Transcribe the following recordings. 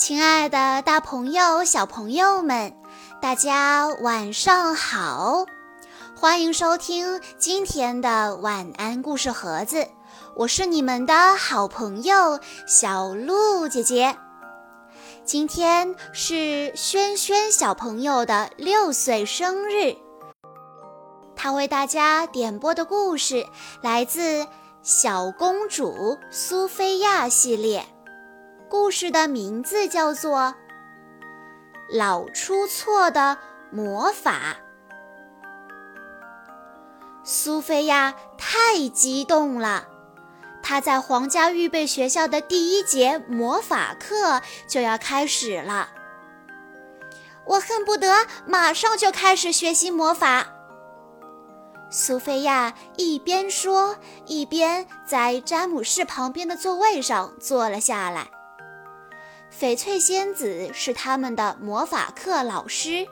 亲爱的，大朋友、小朋友们，大家晚上好！欢迎收听今天的晚安故事盒子，我是你们的好朋友小鹿姐姐。今天是轩轩小朋友的六岁生日，他为大家点播的故事来自《小公主苏菲亚》系列。故事的名字叫做《老出错的魔法》。苏菲亚太激动了，她在皇家预备学校的第一节魔法课就要开始了。我恨不得马上就开始学习魔法。苏菲亚一边说，一边在詹姆士旁边的座位上坐了下来。翡翠仙子是他们的魔法课老师，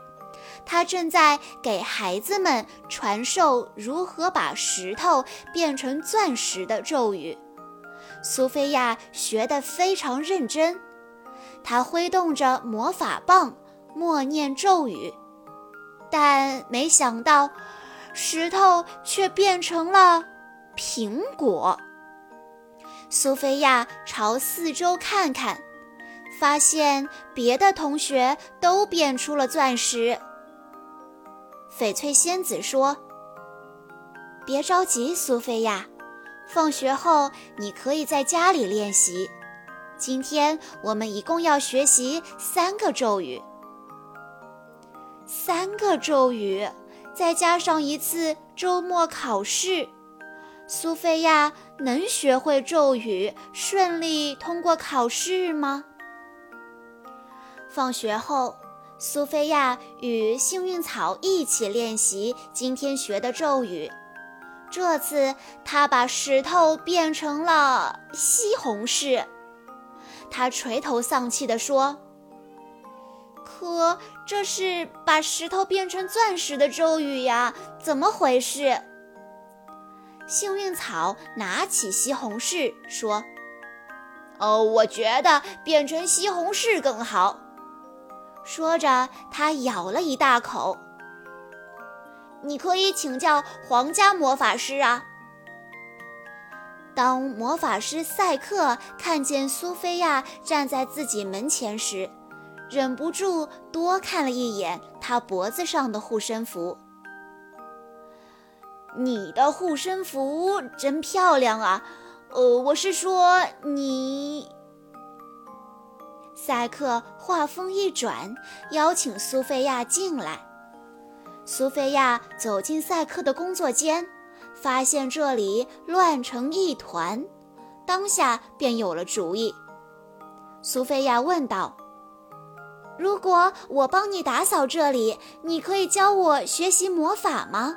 她正在给孩子们传授如何把石头变成钻石的咒语。苏菲亚学得非常认真，她挥动着魔法棒，默念咒语，但没想到，石头却变成了苹果。苏菲亚朝四周看看。发现别的同学都变出了钻石。翡翠仙子说：“别着急，苏菲亚，放学后你可以在家里练习。今天我们一共要学习三个咒语，三个咒语，再加上一次周末考试，苏菲亚能学会咒语，顺利通过考试吗？”放学后，苏菲亚与幸运草一起练习今天学的咒语。这次，她把石头变成了西红柿。她垂头丧气地说：“可这是把石头变成钻石的咒语呀，怎么回事？”幸运草拿起西红柿说：“哦，我觉得变成西红柿更好。”说着，他咬了一大口。你可以请教皇家魔法师啊。当魔法师赛克看见苏菲亚站在自己门前时，忍不住多看了一眼她脖子上的护身符。你的护身符真漂亮啊！呃，我是说你。赛克话锋一转，邀请苏菲亚进来。苏菲亚走进赛克的工作间，发现这里乱成一团，当下便有了主意。苏菲亚问道：“如果我帮你打扫这里，你可以教我学习魔法吗？”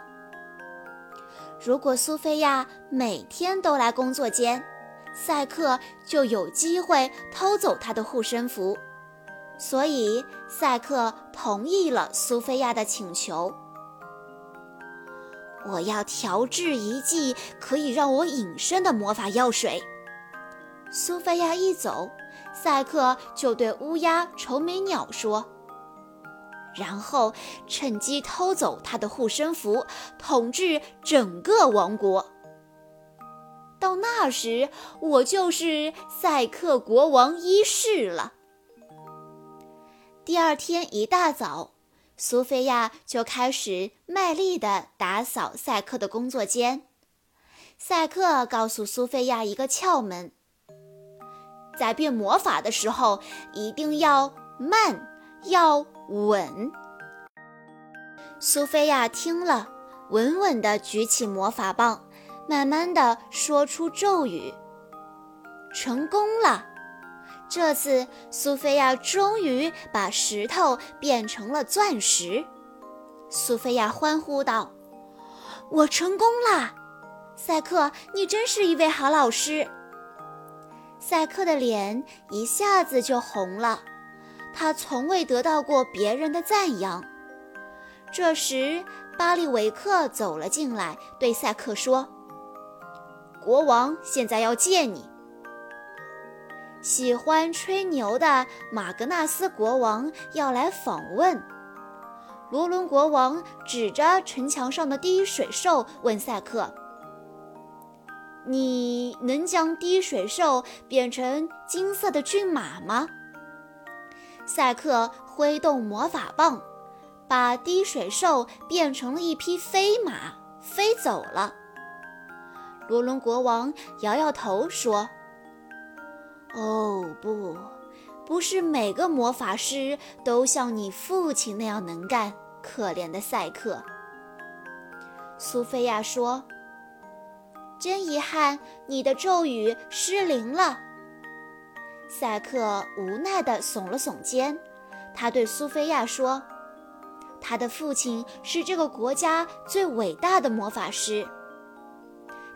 如果苏菲亚每天都来工作间，赛克就有机会偷走他的护身符，所以赛克同意了苏菲亚的请求。我要调制一剂可以让我隐身的魔法药水。苏菲亚一走，赛克就对乌鸦愁眉鸟说：“然后趁机偷走他的护身符，统治整个王国。”到那时，我就是赛克国王一世了。第二天一大早，苏菲亚就开始卖力地打扫赛克的工作间。赛克告诉苏菲亚一个窍门：在变魔法的时候，一定要慢，要稳。苏菲亚听了，稳稳地举起魔法棒。慢慢的说出咒语，成功了。这次苏菲亚终于把石头变成了钻石。苏菲亚欢呼道：“我成功了！赛克，你真是一位好老师。”赛克的脸一下子就红了，他从未得到过别人的赞扬。这时，巴利维克走了进来，对赛克说。国王现在要见你。喜欢吹牛的马格纳斯国王要来访问。罗伦国王指着城墙上的滴水兽问赛克：“你能将滴水兽变成金色的骏马吗？”赛克挥动魔法棒，把滴水兽变成了一匹飞马，飞走了。罗伦国王摇摇头说：“哦，不，不是每个魔法师都像你父亲那样能干。可怜的赛克。”苏菲亚说：“真遗憾，你的咒语失灵了。”赛克无奈地耸了耸肩，他对苏菲亚说：“他的父亲是这个国家最伟大的魔法师。”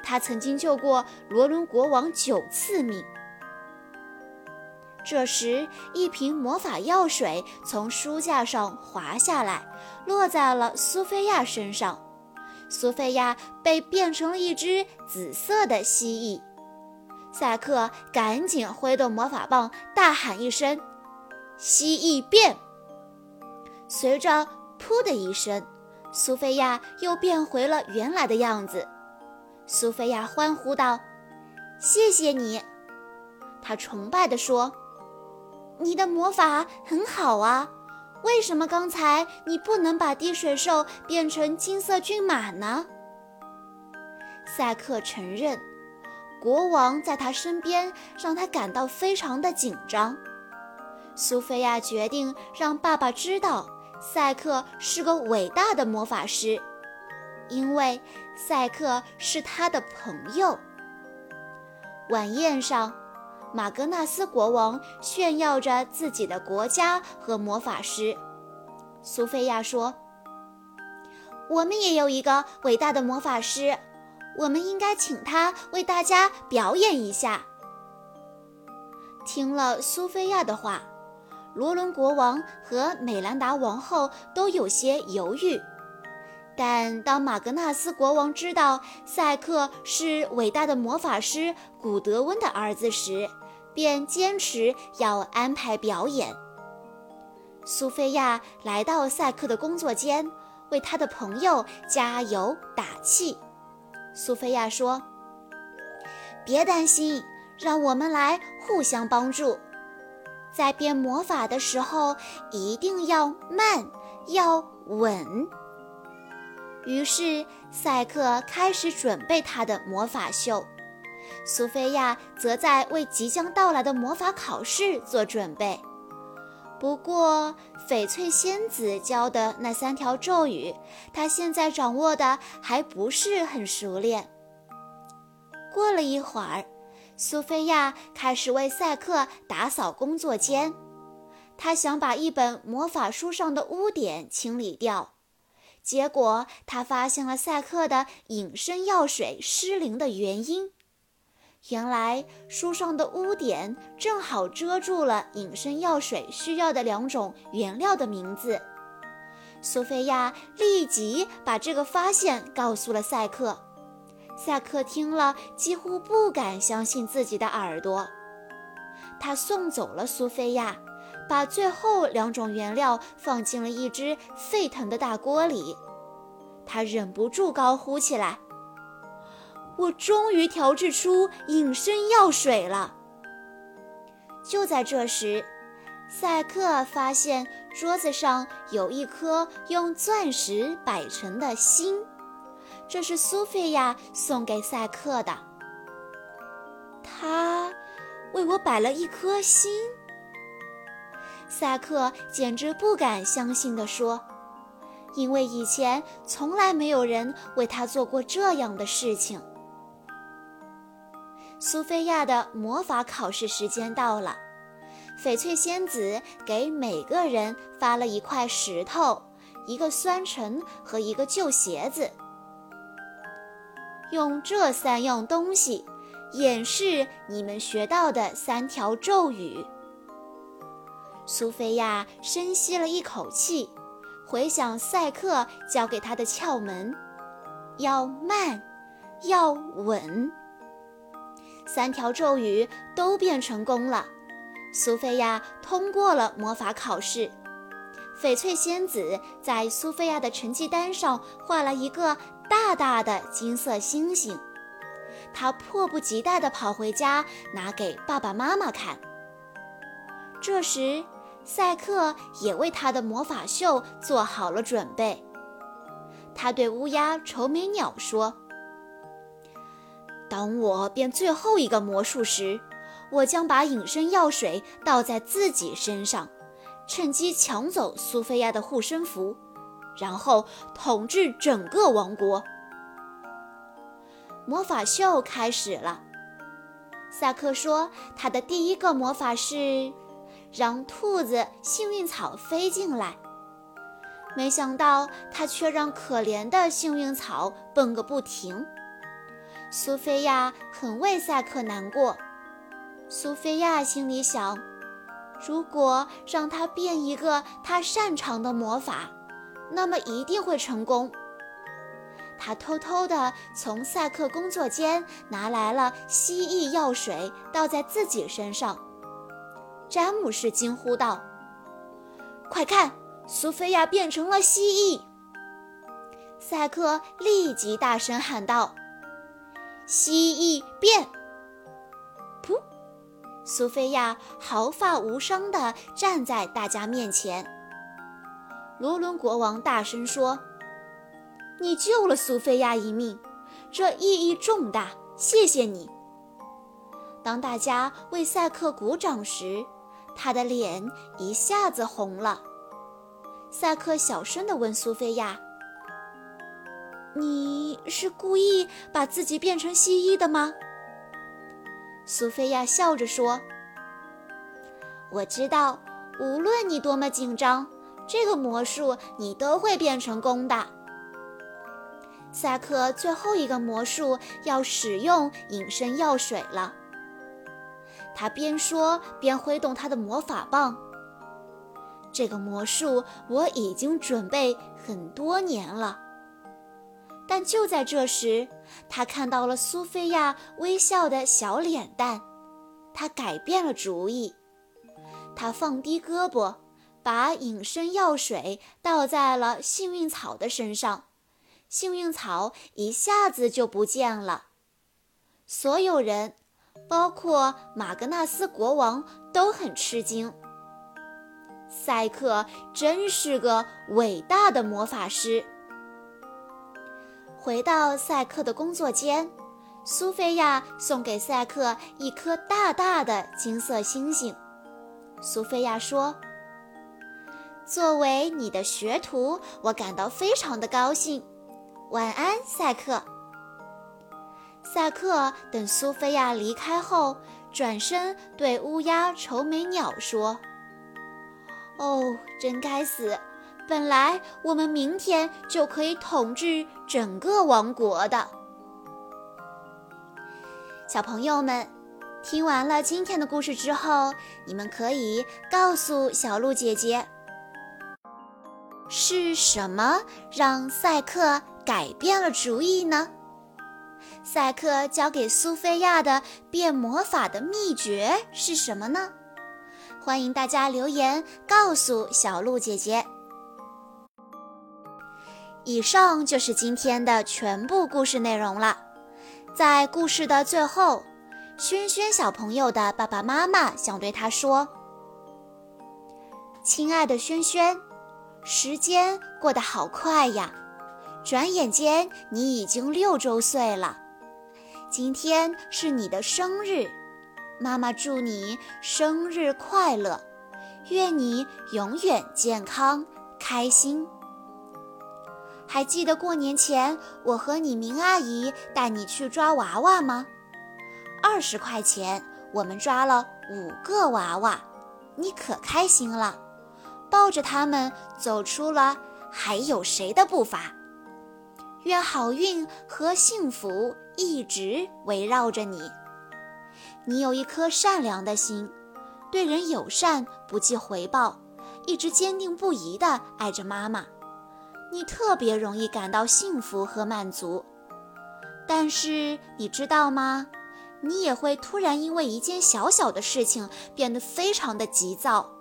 他曾经救过罗伦国王九次命。这时，一瓶魔法药水从书架上滑下来，落在了苏菲亚身上。苏菲亚被变成了一只紫色的蜥蜴。赛克赶紧挥动魔法棒，大喊一声：“蜥蜴变！”随着“噗”的一声，苏菲亚又变回了原来的样子。苏菲亚欢呼道：“谢谢你！”她崇拜地说：“你的魔法很好啊，为什么刚才你不能把滴水兽变成金色骏马呢？”赛克承认，国王在他身边让他感到非常的紧张。苏菲亚决定让爸爸知道，赛克是个伟大的魔法师。因为赛克是他的朋友。晚宴上，马格纳斯国王炫耀着自己的国家和魔法师。苏菲亚说：“我们也有一个伟大的魔法师，我们应该请他为大家表演一下。”听了苏菲亚的话，罗伦国王和美兰达王后都有些犹豫。但当马格纳斯国王知道赛克是伟大的魔法师古德温的儿子时，便坚持要安排表演。苏菲亚来到赛克的工作间，为他的朋友加油打气。苏菲亚说：“别担心，让我们来互相帮助。在变魔法的时候，一定要慢，要稳。”于是，赛克开始准备他的魔法秀，苏菲亚则在为即将到来的魔法考试做准备。不过，翡翠仙子教的那三条咒语，她现在掌握的还不是很熟练。过了一会儿，苏菲亚开始为赛克打扫工作间，她想把一本魔法书上的污点清理掉。结果，他发现了赛克的隐身药水失灵的原因。原来，书上的污点正好遮住了隐身药水需要的两种原料的名字。苏菲亚立即把这个发现告诉了赛克。赛克听了，几乎不敢相信自己的耳朵。他送走了苏菲亚。把最后两种原料放进了一只沸腾的大锅里，他忍不住高呼起来：“我终于调制出隐身药水了！”就在这时，赛克发现桌子上有一颗用钻石摆成的心，这是苏菲亚送给赛克的。他为我摆了一颗心。赛克简直不敢相信地说：“因为以前从来没有人为他做过这样的事情。”苏菲亚的魔法考试时间到了，翡翠仙子给每个人发了一块石头、一个酸橙和一个旧鞋子，用这三样东西演示你们学到的三条咒语。苏菲亚深吸了一口气，回想赛克教给她的窍门：要慢，要稳。三条咒语都变成功了，苏菲亚通过了魔法考试。翡翠仙子在苏菲亚的成绩单上画了一个大大的金色星星，她迫不及待地跑回家拿给爸爸妈妈看。这时，赛克也为他的魔法秀做好了准备。他对乌鸦愁眉鸟说。当我变最后一个魔术时，我将把隐身药水倒在自己身上，趁机抢走苏菲亚的护身符，然后统治整个王国。魔法秀开始了。萨克说，他的第一个魔法是让兔子幸运草飞进来，没想到他却让可怜的幸运草蹦个不停。苏菲亚很为赛克难过。苏菲亚心里想：如果让他变一个他擅长的魔法，那么一定会成功。他偷偷地从赛克工作间拿来了蜥蜴药水，倒在自己身上。詹姆士惊呼道：“快看，苏菲亚变成了蜥蜴！”赛克立即大声喊道。蜥蜴变，噗！苏菲亚毫发无伤地站在大家面前。罗伦国王大声说：“你救了苏菲亚一命，这意义重大，谢谢你。”当大家为赛克鼓掌时，他的脸一下子红了。赛克小声地问苏菲亚。你是故意把自己变成蜥蜴的吗？苏菲亚笑着说：“我知道，无论你多么紧张，这个魔术你都会变成功的。”萨克最后一个魔术要使用隐身药水了。他边说边挥动他的魔法棒。这个魔术我已经准备很多年了。但就在这时，他看到了苏菲亚微笑的小脸蛋，他改变了主意。他放低胳膊，把隐身药水倒在了幸运草的身上，幸运草一下子就不见了。所有人，包括马格纳斯国王，都很吃惊。赛克真是个伟大的魔法师。回到赛克的工作间，苏菲亚送给赛克一颗大大的金色星星。苏菲亚说：“作为你的学徒，我感到非常的高兴。晚安，赛克。”赛克等苏菲亚离开后，转身对乌鸦愁眉鸟说：“哦，真该死。”本来我们明天就可以统治整个王国的。小朋友们，听完了今天的故事之后，你们可以告诉小鹿姐姐，是什么让赛克改变了主意呢？赛克教给苏菲亚的变魔法的秘诀是什么呢？欢迎大家留言告诉小鹿姐姐。以上就是今天的全部故事内容了。在故事的最后，轩轩小朋友的爸爸妈妈想对他说：“亲爱的轩轩，时间过得好快呀，转眼间你已经六周岁了。今天是你的生日，妈妈祝你生日快乐，愿你永远健康开心。”还记得过年前我和你明阿姨带你去抓娃娃吗？二十块钱，我们抓了五个娃娃，你可开心了，抱着他们走出了还有谁的步伐？愿好运和幸福一直围绕着你。你有一颗善良的心，对人友善，不计回报，一直坚定不移地爱着妈妈。你特别容易感到幸福和满足，但是你知道吗？你也会突然因为一件小小的事情变得非常的急躁。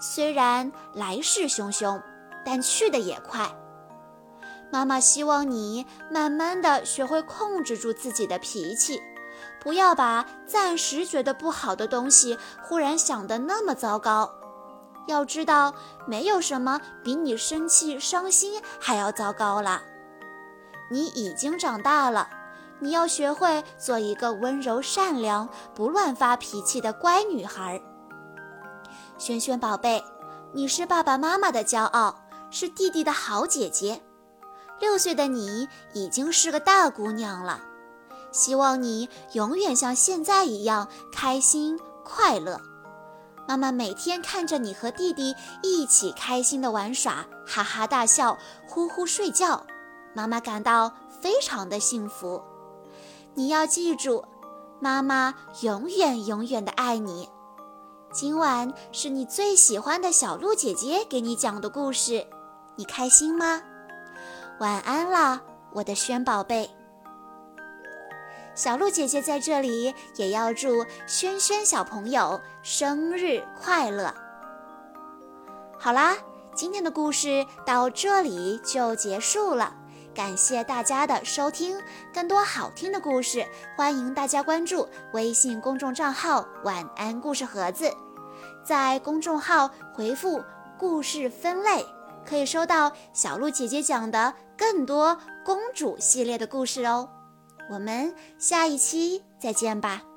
虽然来势汹汹，但去的也快。妈妈希望你慢慢的学会控制住自己的脾气，不要把暂时觉得不好的东西忽然想得那么糟糕。要知道，没有什么比你生气、伤心还要糟糕了。你已经长大了，你要学会做一个温柔、善良、不乱发脾气的乖女孩。萱萱宝贝，你是爸爸妈妈的骄傲，是弟弟的好姐姐。六岁的你已经是个大姑娘了，希望你永远像现在一样开心快乐。妈妈每天看着你和弟弟一起开心的玩耍，哈哈大笑，呼呼睡觉，妈妈感到非常的幸福。你要记住，妈妈永远永远的爱你。今晚是你最喜欢的小鹿姐姐给你讲的故事，你开心吗？晚安啦，我的轩宝贝。小鹿姐姐在这里也要祝轩轩小朋友生日快乐。好啦，今天的故事到这里就结束了，感谢大家的收听。更多好听的故事，欢迎大家关注微信公众账号“晚安故事盒子”。在公众号回复“故事分类”，可以收到小鹿姐姐讲的更多公主系列的故事哦。我们下一期再见吧。